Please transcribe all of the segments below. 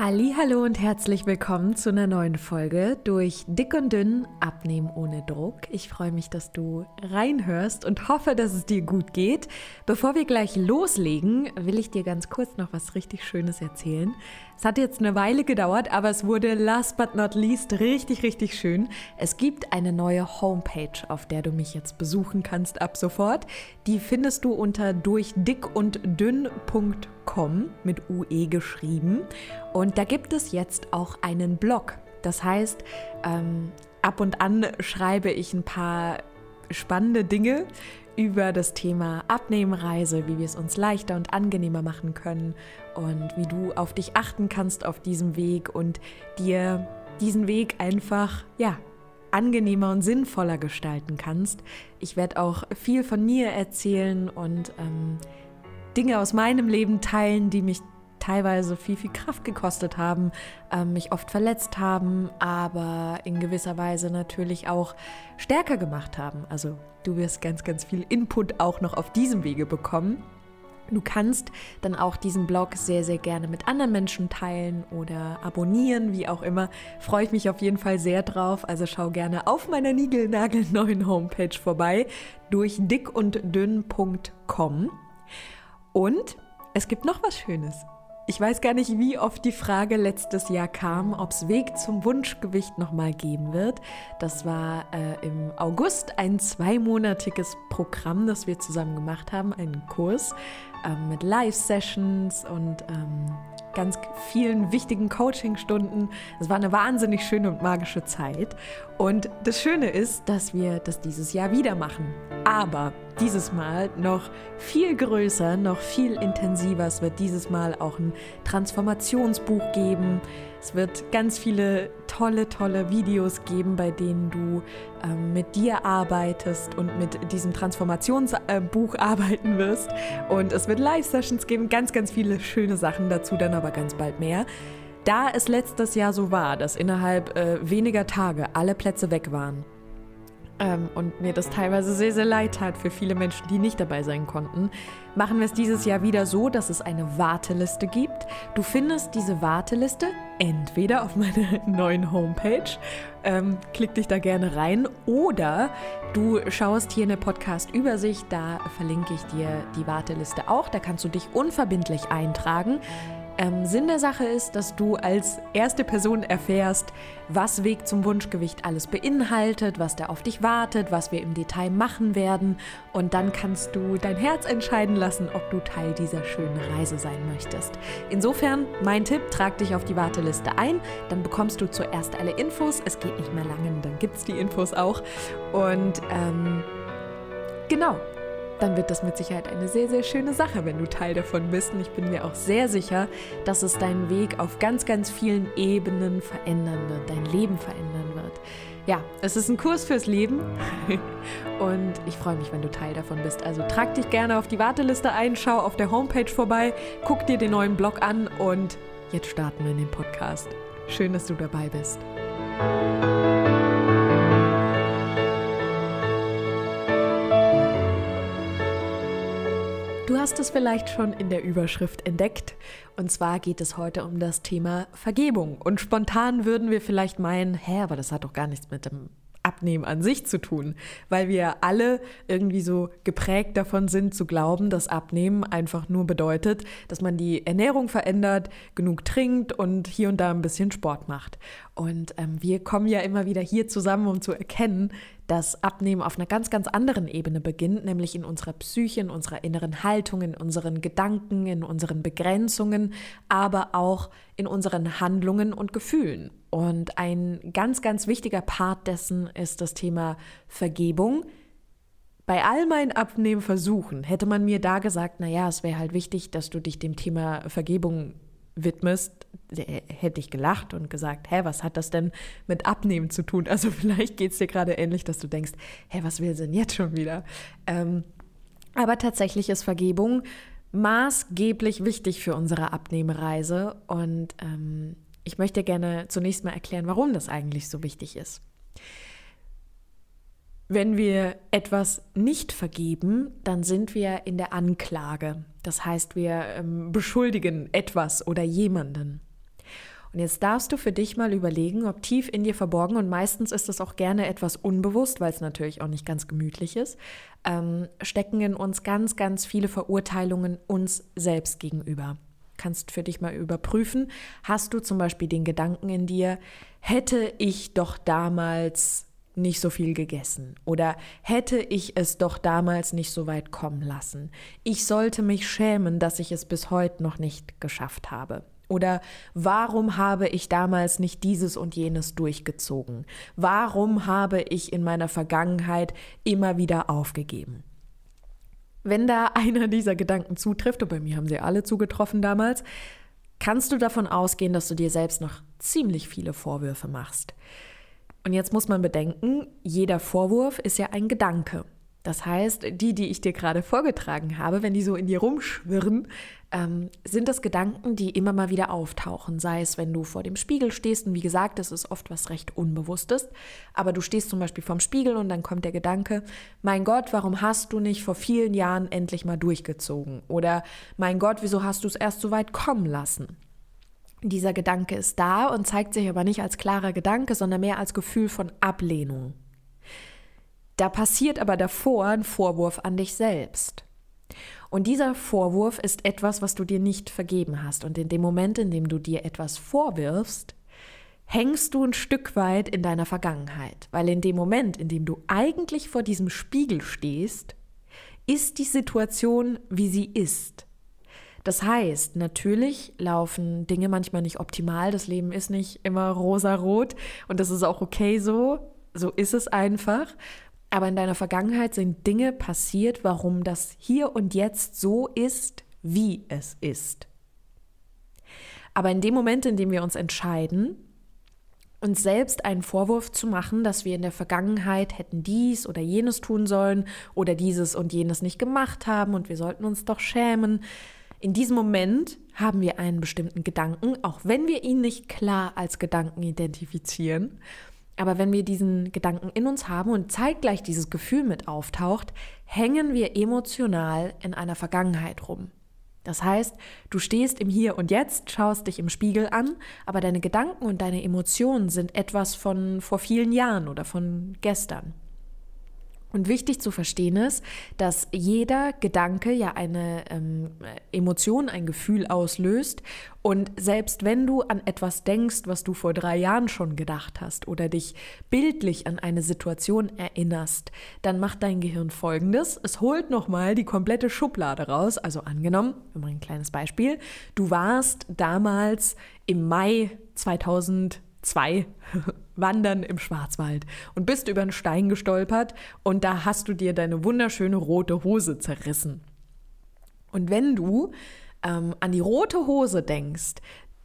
Hallo und herzlich willkommen zu einer neuen Folge durch Dick und Dünn Abnehmen ohne Druck. Ich freue mich, dass du reinhörst und hoffe, dass es dir gut geht. Bevor wir gleich loslegen, will ich dir ganz kurz noch was richtig Schönes erzählen. Es hat jetzt eine Weile gedauert, aber es wurde last but not least richtig, richtig schön. Es gibt eine neue Homepage, auf der du mich jetzt besuchen kannst ab sofort. Die findest du unter durchdickunddünn.com mit UE geschrieben. Und da gibt es jetzt auch einen Blog. Das heißt, ähm, ab und an schreibe ich ein paar spannende Dinge über das Thema Abnehmreise, wie wir es uns leichter und angenehmer machen können und wie du auf dich achten kannst auf diesem Weg und dir diesen Weg einfach, ja, angenehmer und sinnvoller gestalten kannst. Ich werde auch viel von mir erzählen und ähm, Dinge aus meinem Leben teilen, die mich teilweise viel, viel Kraft gekostet haben, äh, mich oft verletzt haben, aber in gewisser Weise natürlich auch stärker gemacht haben. Also du wirst ganz, ganz viel Input auch noch auf diesem Wege bekommen. Du kannst dann auch diesen Blog sehr, sehr gerne mit anderen Menschen teilen oder abonnieren, wie auch immer. Freue ich mich auf jeden Fall sehr drauf. Also schau gerne auf meiner niegelnagelneuen Homepage vorbei durch dickunddünn.com. Und es gibt noch was Schönes. Ich weiß gar nicht, wie oft die Frage letztes Jahr kam, ob es Weg zum Wunschgewicht nochmal geben wird. Das war äh, im August ein zweimonatiges Programm, das wir zusammen gemacht haben, einen Kurs ähm, mit Live-Sessions und ähm, ganz vielen wichtigen Coaching-Stunden. Es war eine wahnsinnig schöne und magische Zeit. Und das Schöne ist, dass wir das dieses Jahr wieder machen. Aber dieses Mal noch viel größer, noch viel intensiver. Es wird dieses Mal auch ein Transformationsbuch geben. Es wird ganz viele tolle, tolle Videos geben, bei denen du ähm, mit dir arbeitest und mit diesem Transformationsbuch äh, arbeiten wirst. Und es wird Live-Sessions geben, ganz, ganz viele schöne Sachen dazu, dann aber ganz bald mehr. Da es letztes Jahr so war, dass innerhalb äh, weniger Tage alle Plätze weg waren, ähm, und mir das teilweise sehr, sehr leid tat für viele Menschen, die nicht dabei sein konnten, machen wir es dieses Jahr wieder so, dass es eine Warteliste gibt. Du findest diese Warteliste entweder auf meiner neuen Homepage, ähm, klick dich da gerne rein, oder du schaust hier in der Podcast-Übersicht, da verlinke ich dir die Warteliste auch, da kannst du dich unverbindlich eintragen. Ähm, Sinn der Sache ist, dass du als erste Person erfährst, was Weg zum Wunschgewicht alles beinhaltet, was da auf dich wartet, was wir im Detail machen werden. Und dann kannst du dein Herz entscheiden lassen, ob du Teil dieser schönen Reise sein möchtest. Insofern, mein Tipp, trag dich auf die Warteliste ein, dann bekommst du zuerst alle Infos. Es geht nicht mehr lange, dann gibt es die Infos auch. Und ähm, genau, dann wird das mit Sicherheit eine sehr, sehr schöne Sache, wenn du Teil davon bist. Und ich bin mir auch sehr sicher, dass es deinen Weg auf ganz, ganz vielen Ebenen verändern wird, dein Leben verändern wird. Ja, es ist ein Kurs fürs Leben und ich freue mich, wenn du Teil davon bist. Also trag dich gerne auf die Warteliste ein, schau auf der Homepage vorbei, guck dir den neuen Blog an und jetzt starten wir in den Podcast. Schön, dass du dabei bist. Du hast es vielleicht schon in der Überschrift entdeckt. Und zwar geht es heute um das Thema Vergebung. Und spontan würden wir vielleicht meinen, hä, aber das hat doch gar nichts mit dem Abnehmen an sich zu tun, weil wir alle irgendwie so geprägt davon sind zu glauben, dass Abnehmen einfach nur bedeutet, dass man die Ernährung verändert, genug trinkt und hier und da ein bisschen Sport macht. Und ähm, wir kommen ja immer wieder hier zusammen, um zu erkennen, dass Abnehmen auf einer ganz, ganz anderen Ebene beginnt, nämlich in unserer Psyche, in unserer inneren Haltung, in unseren Gedanken, in unseren Begrenzungen, aber auch in unseren Handlungen und Gefühlen. Und ein ganz, ganz wichtiger Part dessen ist das Thema Vergebung. Bei all meinen Abnehmversuchen hätte man mir da gesagt, naja, es wäre halt wichtig, dass du dich dem Thema Vergebung widmest, hätte ich gelacht und gesagt, hä, was hat das denn mit Abnehmen zu tun? Also vielleicht geht es dir gerade ähnlich, dass du denkst, hä, was will sie denn jetzt schon wieder? Ähm, aber tatsächlich ist Vergebung maßgeblich wichtig für unsere Abnehmereise und ähm, ich möchte gerne zunächst mal erklären, warum das eigentlich so wichtig ist. Wenn wir etwas nicht vergeben, dann sind wir in der Anklage. Das heißt, wir ähm, beschuldigen etwas oder jemanden. Und jetzt darfst du für dich mal überlegen, ob tief in dir verborgen, und meistens ist es auch gerne etwas unbewusst, weil es natürlich auch nicht ganz gemütlich ist, ähm, stecken in uns ganz, ganz viele Verurteilungen uns selbst gegenüber. Kannst für dich mal überprüfen, hast du zum Beispiel den Gedanken in dir, hätte ich doch damals nicht so viel gegessen oder hätte ich es doch damals nicht so weit kommen lassen. Ich sollte mich schämen, dass ich es bis heute noch nicht geschafft habe. Oder warum habe ich damals nicht dieses und jenes durchgezogen? Warum habe ich in meiner Vergangenheit immer wieder aufgegeben? Wenn da einer dieser Gedanken zutrifft, und bei mir haben sie alle zugetroffen damals, kannst du davon ausgehen, dass du dir selbst noch ziemlich viele Vorwürfe machst. Und jetzt muss man bedenken, jeder Vorwurf ist ja ein Gedanke. Das heißt, die, die ich dir gerade vorgetragen habe, wenn die so in dir rumschwirren, ähm, sind das Gedanken, die immer mal wieder auftauchen. Sei es, wenn du vor dem Spiegel stehst, und wie gesagt, das ist oft was recht Unbewusstes, aber du stehst zum Beispiel vorm Spiegel und dann kommt der Gedanke, mein Gott, warum hast du nicht vor vielen Jahren endlich mal durchgezogen? Oder mein Gott, wieso hast du es erst so weit kommen lassen? Dieser Gedanke ist da und zeigt sich aber nicht als klarer Gedanke, sondern mehr als Gefühl von Ablehnung. Da passiert aber davor ein Vorwurf an dich selbst. Und dieser Vorwurf ist etwas, was du dir nicht vergeben hast. Und in dem Moment, in dem du dir etwas vorwirfst, hängst du ein Stück weit in deiner Vergangenheit. Weil in dem Moment, in dem du eigentlich vor diesem Spiegel stehst, ist die Situation, wie sie ist. Das heißt, natürlich laufen Dinge manchmal nicht optimal. Das Leben ist nicht immer rosa-rot und das ist auch okay so. So ist es einfach. Aber in deiner Vergangenheit sind Dinge passiert, warum das hier und jetzt so ist, wie es ist. Aber in dem Moment, in dem wir uns entscheiden, uns selbst einen Vorwurf zu machen, dass wir in der Vergangenheit hätten dies oder jenes tun sollen oder dieses und jenes nicht gemacht haben und wir sollten uns doch schämen, in diesem Moment haben wir einen bestimmten Gedanken, auch wenn wir ihn nicht klar als Gedanken identifizieren. Aber wenn wir diesen Gedanken in uns haben und zeitgleich dieses Gefühl mit auftaucht, hängen wir emotional in einer Vergangenheit rum. Das heißt, du stehst im Hier und Jetzt, schaust dich im Spiegel an, aber deine Gedanken und deine Emotionen sind etwas von vor vielen Jahren oder von gestern. Und wichtig zu verstehen ist, dass jeder Gedanke ja eine ähm, Emotion, ein Gefühl auslöst. Und selbst wenn du an etwas denkst, was du vor drei Jahren schon gedacht hast oder dich bildlich an eine Situation erinnerst, dann macht dein Gehirn folgendes. Es holt nochmal die komplette Schublade raus. Also angenommen, wir machen ein kleines Beispiel. Du warst damals im Mai 2000 zwei wandern im Schwarzwald und bist über einen Stein gestolpert und da hast du dir deine wunderschöne rote Hose zerrissen. Und wenn du ähm, an die rote Hose denkst,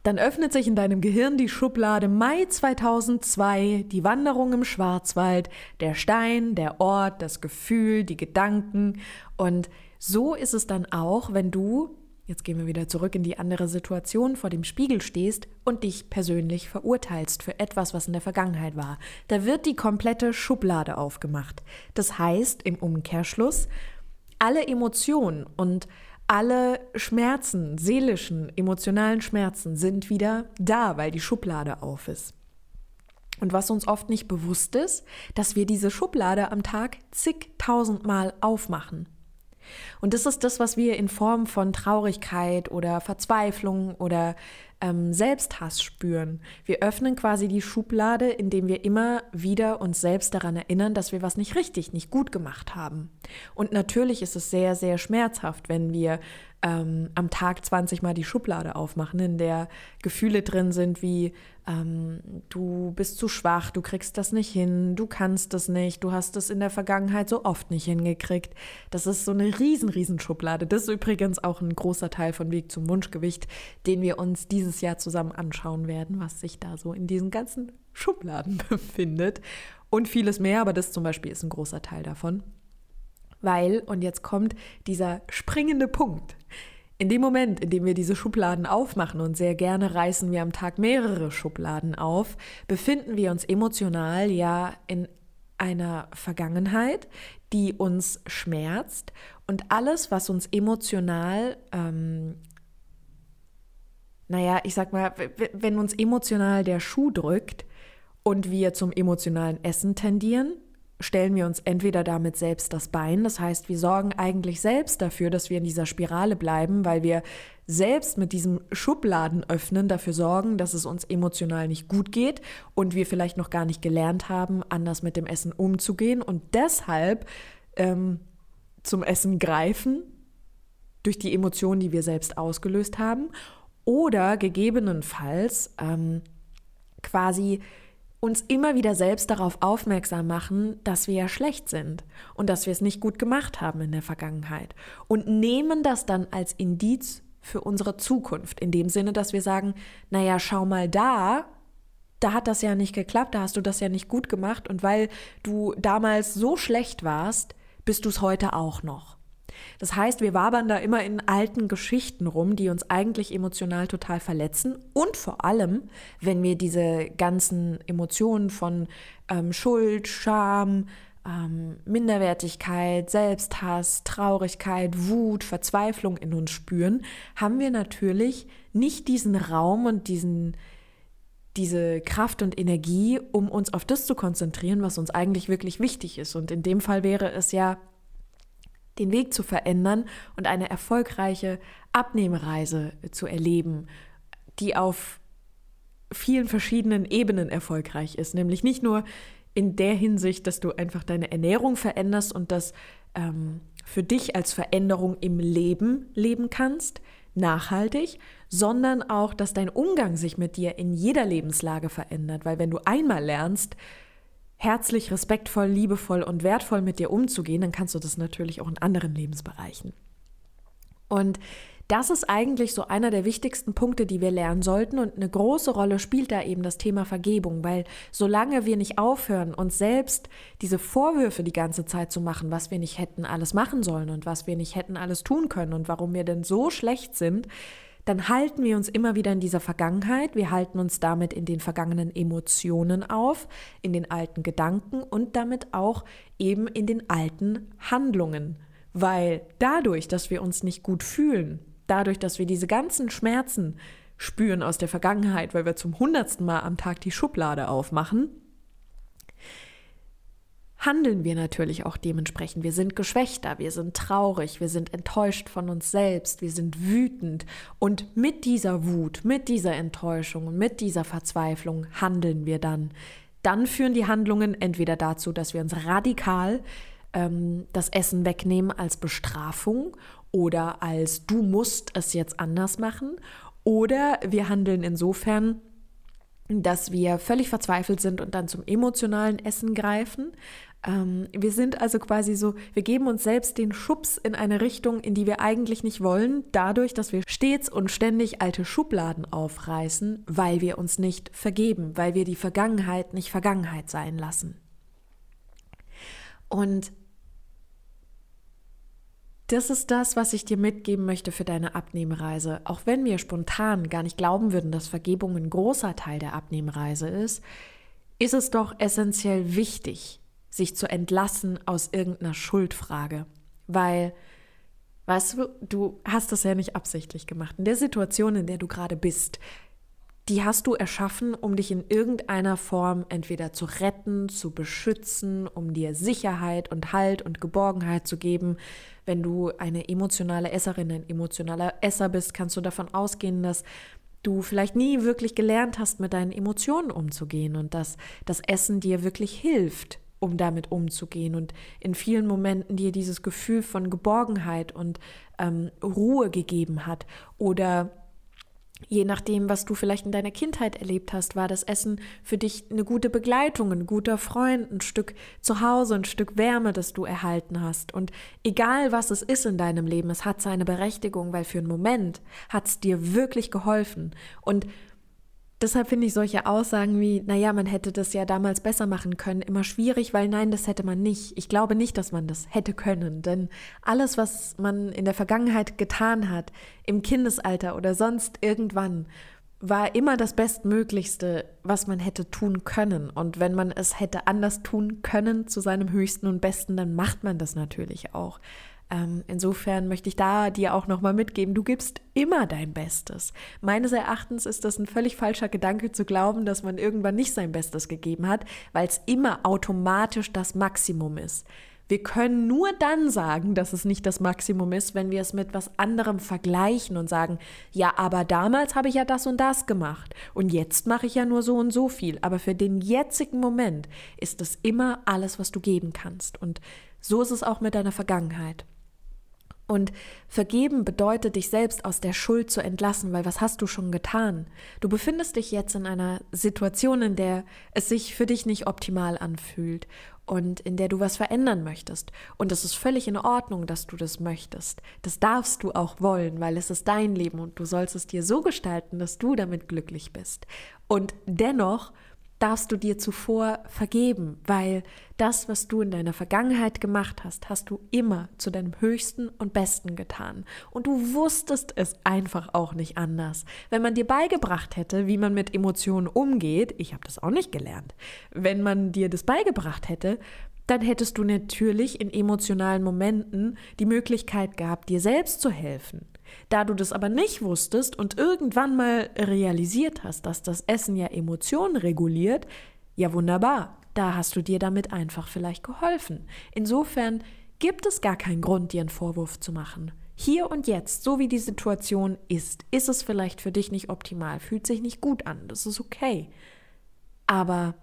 dann öffnet sich in deinem Gehirn die Schublade Mai 2002, die Wanderung im Schwarzwald, der Stein, der Ort, das Gefühl, die Gedanken. Und so ist es dann auch, wenn du Jetzt gehen wir wieder zurück in die andere Situation, vor dem Spiegel stehst und dich persönlich verurteilst für etwas, was in der Vergangenheit war. Da wird die komplette Schublade aufgemacht. Das heißt im Umkehrschluss, alle Emotionen und alle Schmerzen, seelischen, emotionalen Schmerzen sind wieder da, weil die Schublade auf ist. Und was uns oft nicht bewusst ist, dass wir diese Schublade am Tag zigtausendmal aufmachen. Und das ist das, was wir in Form von Traurigkeit oder Verzweiflung oder ähm, Selbsthass spüren. Wir öffnen quasi die Schublade, indem wir immer wieder uns selbst daran erinnern, dass wir was nicht richtig, nicht gut gemacht haben. Und natürlich ist es sehr, sehr schmerzhaft, wenn wir ähm, am Tag 20 Mal die Schublade aufmachen, in der Gefühle drin sind wie ähm, du bist zu schwach, du kriegst das nicht hin, du kannst das nicht, du hast es in der Vergangenheit so oft nicht hingekriegt. Das ist so eine riesen, riesen Schublade. Das ist übrigens auch ein großer Teil von Weg zum Wunschgewicht, den wir uns dieses Jahr zusammen anschauen werden, was sich da so in diesen ganzen Schubladen befindet. Und vieles mehr, aber das zum Beispiel ist ein großer Teil davon. Weil, und jetzt kommt dieser springende Punkt. In dem Moment, in dem wir diese Schubladen aufmachen und sehr gerne reißen wir am Tag mehrere Schubladen auf, befinden wir uns emotional ja in einer Vergangenheit, die uns schmerzt und alles, was uns emotional ähm, naja, ich sag mal, wenn uns emotional der Schuh drückt und wir zum emotionalen Essen tendieren, stellen wir uns entweder damit selbst das Bein, das heißt, wir sorgen eigentlich selbst dafür, dass wir in dieser Spirale bleiben, weil wir selbst mit diesem Schubladen öffnen dafür sorgen, dass es uns emotional nicht gut geht und wir vielleicht noch gar nicht gelernt haben, anders mit dem Essen umzugehen und deshalb ähm, zum Essen greifen durch die Emotionen, die wir selbst ausgelöst haben oder gegebenenfalls ähm, quasi uns immer wieder selbst darauf aufmerksam machen, dass wir ja schlecht sind und dass wir es nicht gut gemacht haben in der Vergangenheit und nehmen das dann als Indiz für unsere Zukunft, in dem Sinne, dass wir sagen, naja, schau mal da, da hat das ja nicht geklappt, da hast du das ja nicht gut gemacht und weil du damals so schlecht warst, bist du es heute auch noch. Das heißt, wir wabern da immer in alten Geschichten rum, die uns eigentlich emotional total verletzen. Und vor allem, wenn wir diese ganzen Emotionen von ähm, Schuld, Scham, ähm, Minderwertigkeit, Selbsthass, Traurigkeit, Wut, Verzweiflung in uns spüren, haben wir natürlich nicht diesen Raum und diesen, diese Kraft und Energie, um uns auf das zu konzentrieren, was uns eigentlich wirklich wichtig ist. Und in dem Fall wäre es ja den Weg zu verändern und eine erfolgreiche Abnehmreise zu erleben, die auf vielen verschiedenen Ebenen erfolgreich ist. Nämlich nicht nur in der Hinsicht, dass du einfach deine Ernährung veränderst und das ähm, für dich als Veränderung im Leben leben kannst, nachhaltig, sondern auch, dass dein Umgang sich mit dir in jeder Lebenslage verändert. Weil wenn du einmal lernst, herzlich, respektvoll, liebevoll und wertvoll mit dir umzugehen, dann kannst du das natürlich auch in anderen Lebensbereichen. Und das ist eigentlich so einer der wichtigsten Punkte, die wir lernen sollten. Und eine große Rolle spielt da eben das Thema Vergebung, weil solange wir nicht aufhören, uns selbst diese Vorwürfe die ganze Zeit zu machen, was wir nicht hätten alles machen sollen und was wir nicht hätten alles tun können und warum wir denn so schlecht sind, dann halten wir uns immer wieder in dieser Vergangenheit, wir halten uns damit in den vergangenen Emotionen auf, in den alten Gedanken und damit auch eben in den alten Handlungen. Weil dadurch, dass wir uns nicht gut fühlen, dadurch, dass wir diese ganzen Schmerzen spüren aus der Vergangenheit, weil wir zum hundertsten Mal am Tag die Schublade aufmachen, handeln wir natürlich auch dementsprechend. Wir sind geschwächter, wir sind traurig, wir sind enttäuscht von uns selbst, wir sind wütend. Und mit dieser Wut, mit dieser Enttäuschung mit dieser Verzweiflung handeln wir dann. Dann führen die Handlungen entweder dazu, dass wir uns radikal ähm, das Essen wegnehmen als Bestrafung oder als du musst es jetzt anders machen. Oder wir handeln insofern, dass wir völlig verzweifelt sind und dann zum emotionalen Essen greifen, ähm, wir sind also quasi so, wir geben uns selbst den Schubs in eine Richtung, in die wir eigentlich nicht wollen, dadurch, dass wir stets und ständig alte Schubladen aufreißen, weil wir uns nicht vergeben, weil wir die Vergangenheit nicht Vergangenheit sein lassen. Und das ist das, was ich dir mitgeben möchte für deine Abnehmreise. Auch wenn wir spontan gar nicht glauben würden, dass Vergebung ein großer Teil der Abnehmreise ist, ist es doch essentiell wichtig, sich zu entlassen aus irgendeiner Schuldfrage. Weil, weißt du, du hast das ja nicht absichtlich gemacht. In der Situation, in der du gerade bist, die hast du erschaffen, um dich in irgendeiner Form entweder zu retten, zu beschützen, um dir Sicherheit und Halt und Geborgenheit zu geben. Wenn du eine emotionale Esserin, ein emotionaler Esser bist, kannst du davon ausgehen, dass du vielleicht nie wirklich gelernt hast, mit deinen Emotionen umzugehen und dass das Essen dir wirklich hilft, um damit umzugehen und in vielen Momenten dir dieses Gefühl von Geborgenheit und ähm, Ruhe gegeben hat oder Je nachdem, was du vielleicht in deiner Kindheit erlebt hast, war das Essen für dich eine gute Begleitung, ein guter Freund, ein Stück Zuhause, ein Stück Wärme, das du erhalten hast. Und egal, was es ist in deinem Leben, es hat seine Berechtigung, weil für einen Moment hat es dir wirklich geholfen. Und Deshalb finde ich solche Aussagen wie, naja, man hätte das ja damals besser machen können, immer schwierig, weil nein, das hätte man nicht. Ich glaube nicht, dass man das hätte können, denn alles, was man in der Vergangenheit getan hat, im Kindesalter oder sonst irgendwann, war immer das Bestmöglichste, was man hätte tun können. Und wenn man es hätte anders tun können zu seinem höchsten und besten, dann macht man das natürlich auch. Ähm, insofern möchte ich da dir auch nochmal mitgeben, du gibst immer dein Bestes. Meines Erachtens ist das ein völlig falscher Gedanke zu glauben, dass man irgendwann nicht sein Bestes gegeben hat, weil es immer automatisch das Maximum ist. Wir können nur dann sagen, dass es nicht das Maximum ist, wenn wir es mit was anderem vergleichen und sagen, ja, aber damals habe ich ja das und das gemacht und jetzt mache ich ja nur so und so viel. Aber für den jetzigen Moment ist es immer alles, was du geben kannst. Und so ist es auch mit deiner Vergangenheit. Und vergeben bedeutet, dich selbst aus der Schuld zu entlassen, weil was hast du schon getan? Du befindest dich jetzt in einer Situation, in der es sich für dich nicht optimal anfühlt und in der du was verändern möchtest. Und es ist völlig in Ordnung, dass du das möchtest. Das darfst du auch wollen, weil es ist dein Leben und du sollst es dir so gestalten, dass du damit glücklich bist. Und dennoch darfst du dir zuvor vergeben, weil das, was du in deiner Vergangenheit gemacht hast, hast du immer zu deinem höchsten und besten getan. Und du wusstest es einfach auch nicht anders. Wenn man dir beigebracht hätte, wie man mit Emotionen umgeht, ich habe das auch nicht gelernt, wenn man dir das beigebracht hätte, dann hättest du natürlich in emotionalen Momenten die Möglichkeit gehabt, dir selbst zu helfen. Da du das aber nicht wusstest und irgendwann mal realisiert hast, dass das Essen ja Emotionen reguliert, ja wunderbar, da hast du dir damit einfach vielleicht geholfen. Insofern gibt es gar keinen Grund, dir einen Vorwurf zu machen. Hier und jetzt, so wie die Situation ist, ist es vielleicht für dich nicht optimal, fühlt sich nicht gut an, das ist okay. Aber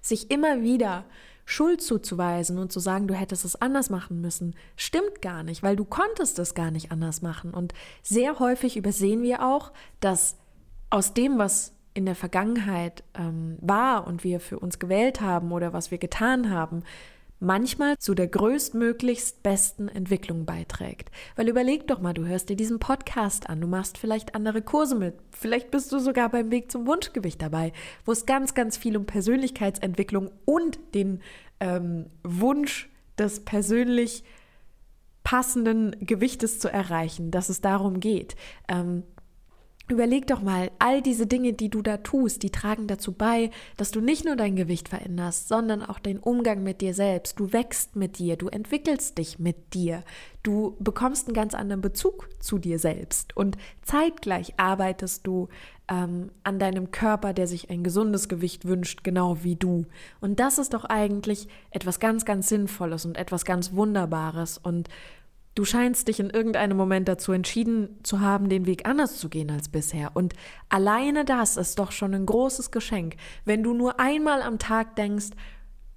sich immer wieder Schuld zuzuweisen und zu sagen, du hättest es anders machen müssen, stimmt gar nicht, weil du konntest es gar nicht anders machen. Und sehr häufig übersehen wir auch, dass aus dem, was in der Vergangenheit ähm, war und wir für uns gewählt haben oder was wir getan haben, manchmal zu der größtmöglichst besten Entwicklung beiträgt. Weil überleg doch mal, du hörst dir diesen Podcast an, du machst vielleicht andere Kurse mit, vielleicht bist du sogar beim Weg zum Wunschgewicht dabei, wo es ganz, ganz viel um Persönlichkeitsentwicklung und den ähm, Wunsch des persönlich passenden Gewichtes zu erreichen, dass es darum geht. Ähm, Überleg doch mal, all diese Dinge, die du da tust, die tragen dazu bei, dass du nicht nur dein Gewicht veränderst, sondern auch den Umgang mit dir selbst. Du wächst mit dir, du entwickelst dich mit dir, du bekommst einen ganz anderen Bezug zu dir selbst und zeitgleich arbeitest du ähm, an deinem Körper, der sich ein gesundes Gewicht wünscht, genau wie du. Und das ist doch eigentlich etwas ganz, ganz Sinnvolles und etwas ganz Wunderbares und Du scheinst dich in irgendeinem Moment dazu entschieden zu haben, den Weg anders zu gehen als bisher. Und alleine das ist doch schon ein großes Geschenk. Wenn du nur einmal am Tag denkst,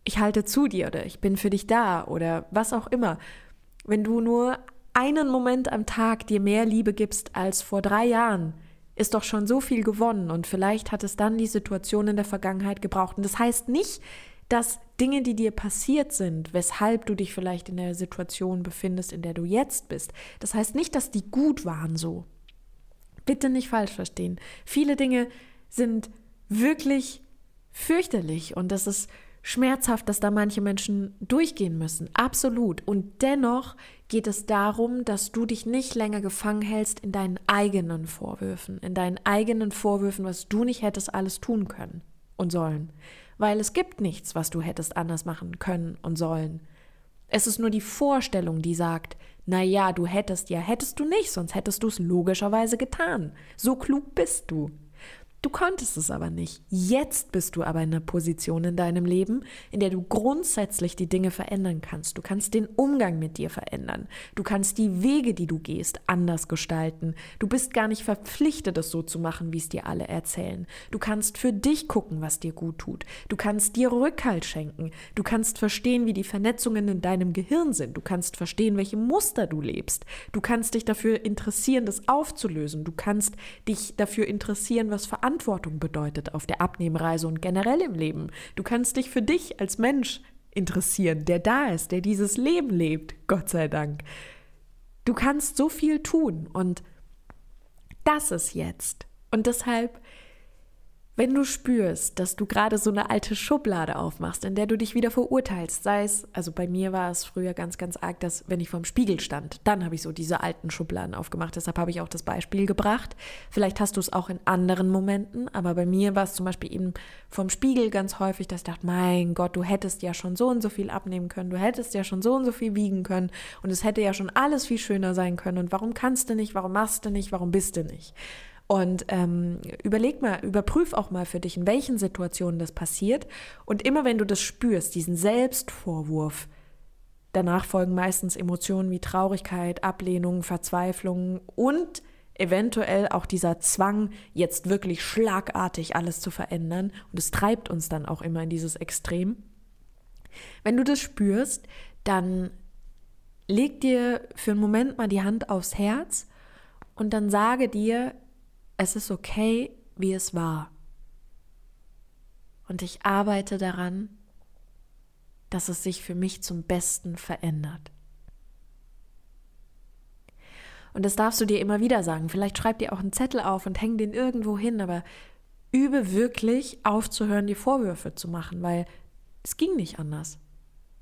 ich halte zu dir oder ich bin für dich da oder was auch immer. Wenn du nur einen Moment am Tag dir mehr Liebe gibst als vor drei Jahren, ist doch schon so viel gewonnen und vielleicht hat es dann die Situation in der Vergangenheit gebraucht. Und das heißt nicht, dass Dinge, die dir passiert sind, weshalb du dich vielleicht in der Situation befindest, in der du jetzt bist, das heißt nicht, dass die gut waren so. Bitte nicht falsch verstehen. Viele Dinge sind wirklich fürchterlich und das ist schmerzhaft, dass da manche Menschen durchgehen müssen. Absolut. Und dennoch geht es darum, dass du dich nicht länger gefangen hältst in deinen eigenen Vorwürfen, in deinen eigenen Vorwürfen, was du nicht hättest alles tun können und sollen weil es gibt nichts, was du hättest anders machen können und sollen. Es ist nur die Vorstellung, die sagt, na ja, du hättest ja, hättest du nicht, sonst hättest du es logischerweise getan. So klug bist du. Du konntest es aber nicht. Jetzt bist du aber in einer Position in deinem Leben, in der du grundsätzlich die Dinge verändern kannst. Du kannst den Umgang mit dir verändern. Du kannst die Wege, die du gehst, anders gestalten. Du bist gar nicht verpflichtet, es so zu machen, wie es dir alle erzählen. Du kannst für dich gucken, was dir gut tut. Du kannst dir Rückhalt schenken. Du kannst verstehen, wie die Vernetzungen in deinem Gehirn sind. Du kannst verstehen, welche Muster du lebst. Du kannst dich dafür interessieren, das aufzulösen. Du kannst dich dafür interessieren, was Verantwortung Verantwortung bedeutet auf der Abnehmreise und generell im Leben. Du kannst dich für dich als Mensch interessieren, der da ist, der dieses Leben lebt, Gott sei Dank. Du kannst so viel tun und das ist jetzt. Und deshalb Wenn du spürst, dass du gerade so eine alte Schublade aufmachst, in der du dich wieder verurteilst, sei es, also bei mir war es früher ganz, ganz arg, dass wenn ich vorm Spiegel stand, dann habe ich so diese alten Schubladen aufgemacht. Deshalb habe ich auch das Beispiel gebracht. Vielleicht hast du es auch in anderen Momenten, aber bei mir war es zum Beispiel eben vorm Spiegel ganz häufig, dass ich dachte, mein Gott, du hättest ja schon so und so viel abnehmen können, du hättest ja schon so und so viel wiegen können und es hätte ja schon alles viel schöner sein können. Und warum kannst du nicht, warum machst du nicht, warum bist du nicht? Und ähm, überleg mal, überprüf auch mal für dich, in welchen Situationen das passiert. Und immer wenn du das spürst, diesen Selbstvorwurf, danach folgen meistens Emotionen wie Traurigkeit, Ablehnung, Verzweiflung und eventuell auch dieser Zwang, jetzt wirklich schlagartig alles zu verändern. Und es treibt uns dann auch immer in dieses Extrem. Wenn du das spürst, dann leg dir für einen Moment mal die Hand aufs Herz und dann sage dir, es ist okay, wie es war. Und ich arbeite daran, dass es sich für mich zum Besten verändert. Und das darfst du dir immer wieder sagen. Vielleicht schreib dir auch einen Zettel auf und häng den irgendwo hin, aber übe wirklich aufzuhören, die Vorwürfe zu machen, weil es ging nicht anders.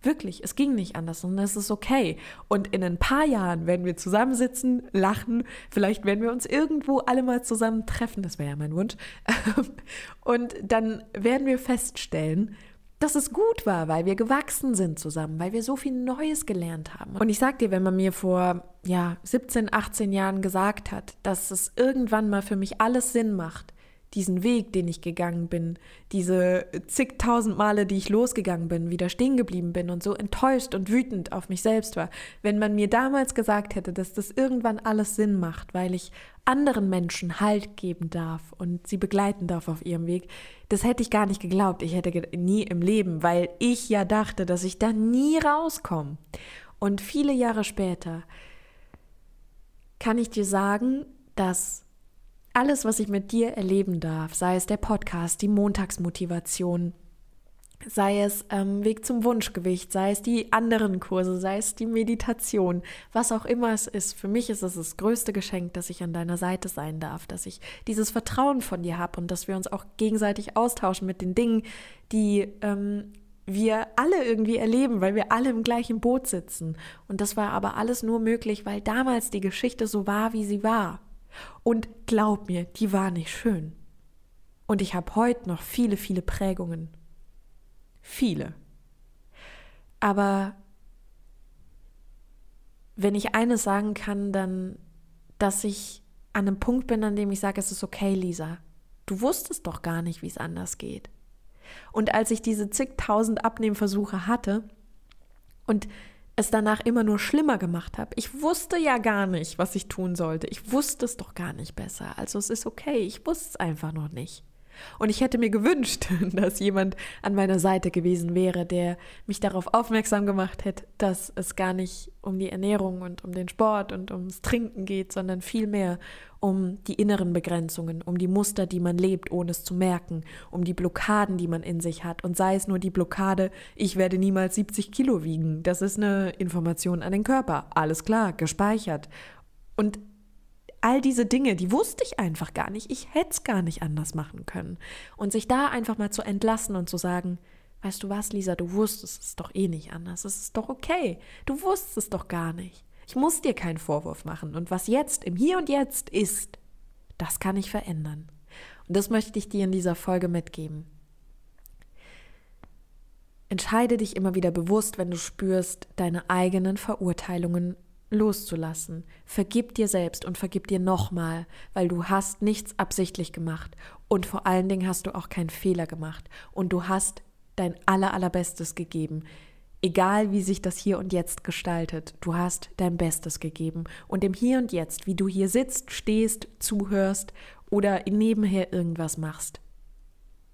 Wirklich, es ging nicht anders und es ist okay. Und in ein paar Jahren werden wir zusammensitzen, lachen, vielleicht werden wir uns irgendwo alle mal zusammen treffen, das wäre ja mein Wunsch. Und dann werden wir feststellen, dass es gut war, weil wir gewachsen sind zusammen, weil wir so viel Neues gelernt haben. Und ich sag dir, wenn man mir vor ja, 17, 18 Jahren gesagt hat, dass es irgendwann mal für mich alles Sinn macht, diesen Weg, den ich gegangen bin, diese zigtausend Male, die ich losgegangen bin, wieder stehen geblieben bin und so enttäuscht und wütend auf mich selbst war. Wenn man mir damals gesagt hätte, dass das irgendwann alles Sinn macht, weil ich anderen Menschen Halt geben darf und sie begleiten darf auf ihrem Weg, das hätte ich gar nicht geglaubt. Ich hätte nie im Leben, weil ich ja dachte, dass ich da nie rauskomme. Und viele Jahre später kann ich dir sagen, dass alles, was ich mit dir erleben darf, sei es der Podcast, die Montagsmotivation, sei es ähm, Weg zum Wunschgewicht, sei es die anderen Kurse, sei es die Meditation, was auch immer es ist. Für mich ist es das größte Geschenk, dass ich an deiner Seite sein darf, dass ich dieses Vertrauen von dir habe und dass wir uns auch gegenseitig austauschen mit den Dingen, die ähm, wir alle irgendwie erleben, weil wir alle im gleichen Boot sitzen. Und das war aber alles nur möglich, weil damals die Geschichte so war, wie sie war. Und glaub mir, die war nicht schön. Und ich habe heute noch viele, viele Prägungen. Viele. Aber wenn ich eines sagen kann, dann, dass ich an einem Punkt bin, an dem ich sage, es ist okay, Lisa. Du wusstest doch gar nicht, wie es anders geht. Und als ich diese zigtausend Abnehmversuche hatte und es danach immer nur schlimmer gemacht habe. Ich wusste ja gar nicht, was ich tun sollte. Ich wusste es doch gar nicht besser. Also es ist okay, ich wusste es einfach noch nicht. Und ich hätte mir gewünscht, dass jemand an meiner Seite gewesen wäre, der mich darauf aufmerksam gemacht hätte, dass es gar nicht um die Ernährung und um den Sport und ums Trinken geht, sondern vielmehr um die inneren Begrenzungen, um die Muster, die man lebt, ohne es zu merken, um die Blockaden, die man in sich hat. Und sei es nur die Blockade, ich werde niemals 70 Kilo wiegen. Das ist eine Information an den Körper. Alles klar, gespeichert. Und all diese Dinge, die wusste ich einfach gar nicht. Ich hätte es gar nicht anders machen können. Und sich da einfach mal zu entlassen und zu sagen, weißt du was, Lisa, du wusstest es doch eh nicht anders. Es ist doch okay. Du wusstest es doch gar nicht. Ich muss dir keinen Vorwurf machen. Und was jetzt im Hier und Jetzt ist, das kann ich verändern. Und das möchte ich dir in dieser Folge mitgeben. Entscheide dich immer wieder bewusst, wenn du spürst, deine eigenen Verurteilungen loszulassen. Vergib dir selbst und vergib dir nochmal, weil du hast nichts absichtlich gemacht und vor allen Dingen hast du auch keinen Fehler gemacht und du hast dein aller allerbestes gegeben. Egal wie sich das hier und jetzt gestaltet, du hast dein Bestes gegeben und im Hier und Jetzt, wie du hier sitzt, stehst, zuhörst oder nebenher irgendwas machst.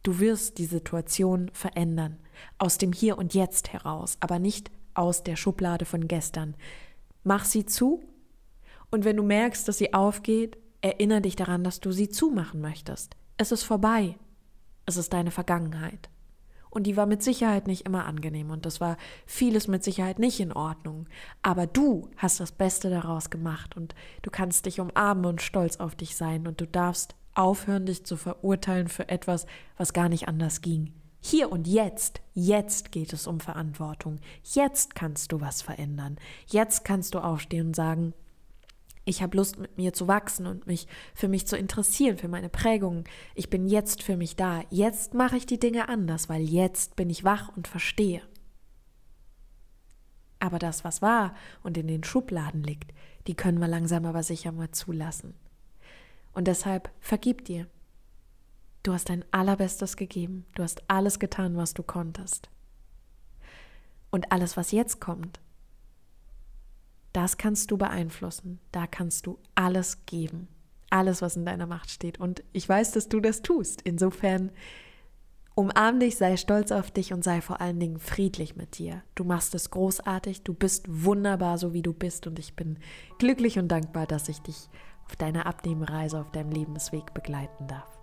Du wirst die Situation verändern, aus dem Hier und Jetzt heraus, aber nicht aus der Schublade von gestern. Mach sie zu und wenn du merkst, dass sie aufgeht, erinnere dich daran, dass du sie zumachen möchtest. Es ist vorbei. Es ist deine Vergangenheit. Und die war mit Sicherheit nicht immer angenehm und das war vieles mit Sicherheit nicht in Ordnung. Aber du hast das Beste daraus gemacht und du kannst dich umarmen und stolz auf dich sein und du darfst aufhören, dich zu verurteilen für etwas, was gar nicht anders ging. Hier und jetzt, jetzt geht es um Verantwortung. Jetzt kannst du was verändern. Jetzt kannst du aufstehen und sagen, ich habe Lust, mit mir zu wachsen und mich für mich zu interessieren, für meine Prägungen. Ich bin jetzt für mich da. Jetzt mache ich die Dinge anders, weil jetzt bin ich wach und verstehe. Aber das, was war und in den Schubladen liegt, die können wir langsam aber sicher mal zulassen. Und deshalb vergib dir. Du hast dein allerbestes gegeben. Du hast alles getan, was du konntest. Und alles, was jetzt kommt, das kannst du beeinflussen. Da kannst du alles geben. Alles, was in deiner Macht steht. Und ich weiß, dass du das tust. Insofern umarm dich, sei stolz auf dich und sei vor allen Dingen friedlich mit dir. Du machst es großartig. Du bist wunderbar, so wie du bist. Und ich bin glücklich und dankbar, dass ich dich auf deiner Abnehmreise, auf deinem Lebensweg begleiten darf.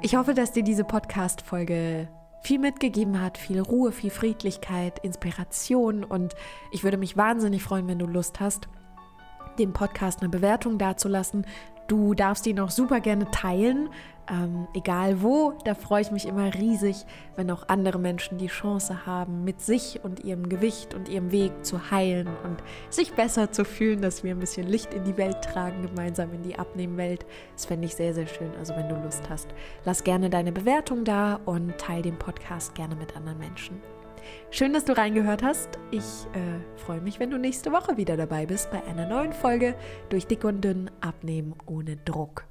Ich hoffe, dass dir diese Podcast-Folge viel mitgegeben hat, viel Ruhe, viel Friedlichkeit, Inspiration und ich würde mich wahnsinnig freuen, wenn du Lust hast, dem Podcast eine Bewertung dazulassen. Du darfst ihn auch super gerne teilen, ähm, egal wo. Da freue ich mich immer riesig, wenn auch andere Menschen die Chance haben, mit sich und ihrem Gewicht und ihrem Weg zu heilen und sich besser zu fühlen, dass wir ein bisschen Licht in die Welt tragen, gemeinsam in die Abnehmwelt. Das fände ich sehr, sehr schön. Also wenn du Lust hast, lass gerne deine Bewertung da und teile den Podcast gerne mit anderen Menschen. Schön, dass du reingehört hast. Ich äh, freue mich, wenn du nächste Woche wieder dabei bist bei einer neuen Folge durch Dick und Dünn abnehmen ohne Druck.